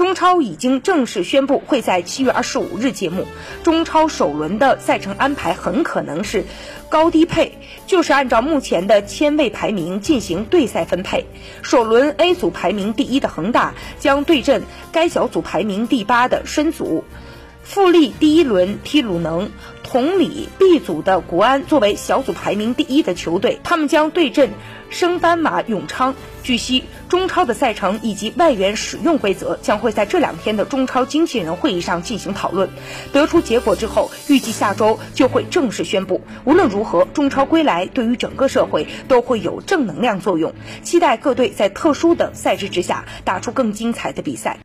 中超已经正式宣布会在七月二十五日揭幕。中超首轮的赛程安排很可能是高低配，就是按照目前的签位排名进行对赛分配。首轮 A 组排名第一的恒大将对阵该小组排名第八的申足。富力第一轮踢鲁能。同理，B 组的国安作为小组排名第一的球队，他们将对阵升班马永昌。据悉，中超的赛程以及外援使用规则将会在这两天的中超经纪人会议上进行讨论。得出结果之后，预计下周就会正式宣布。无论如何，中超归来对于整个社会都会有正能量作用。期待各队在特殊的赛制之下打出更精彩的比赛。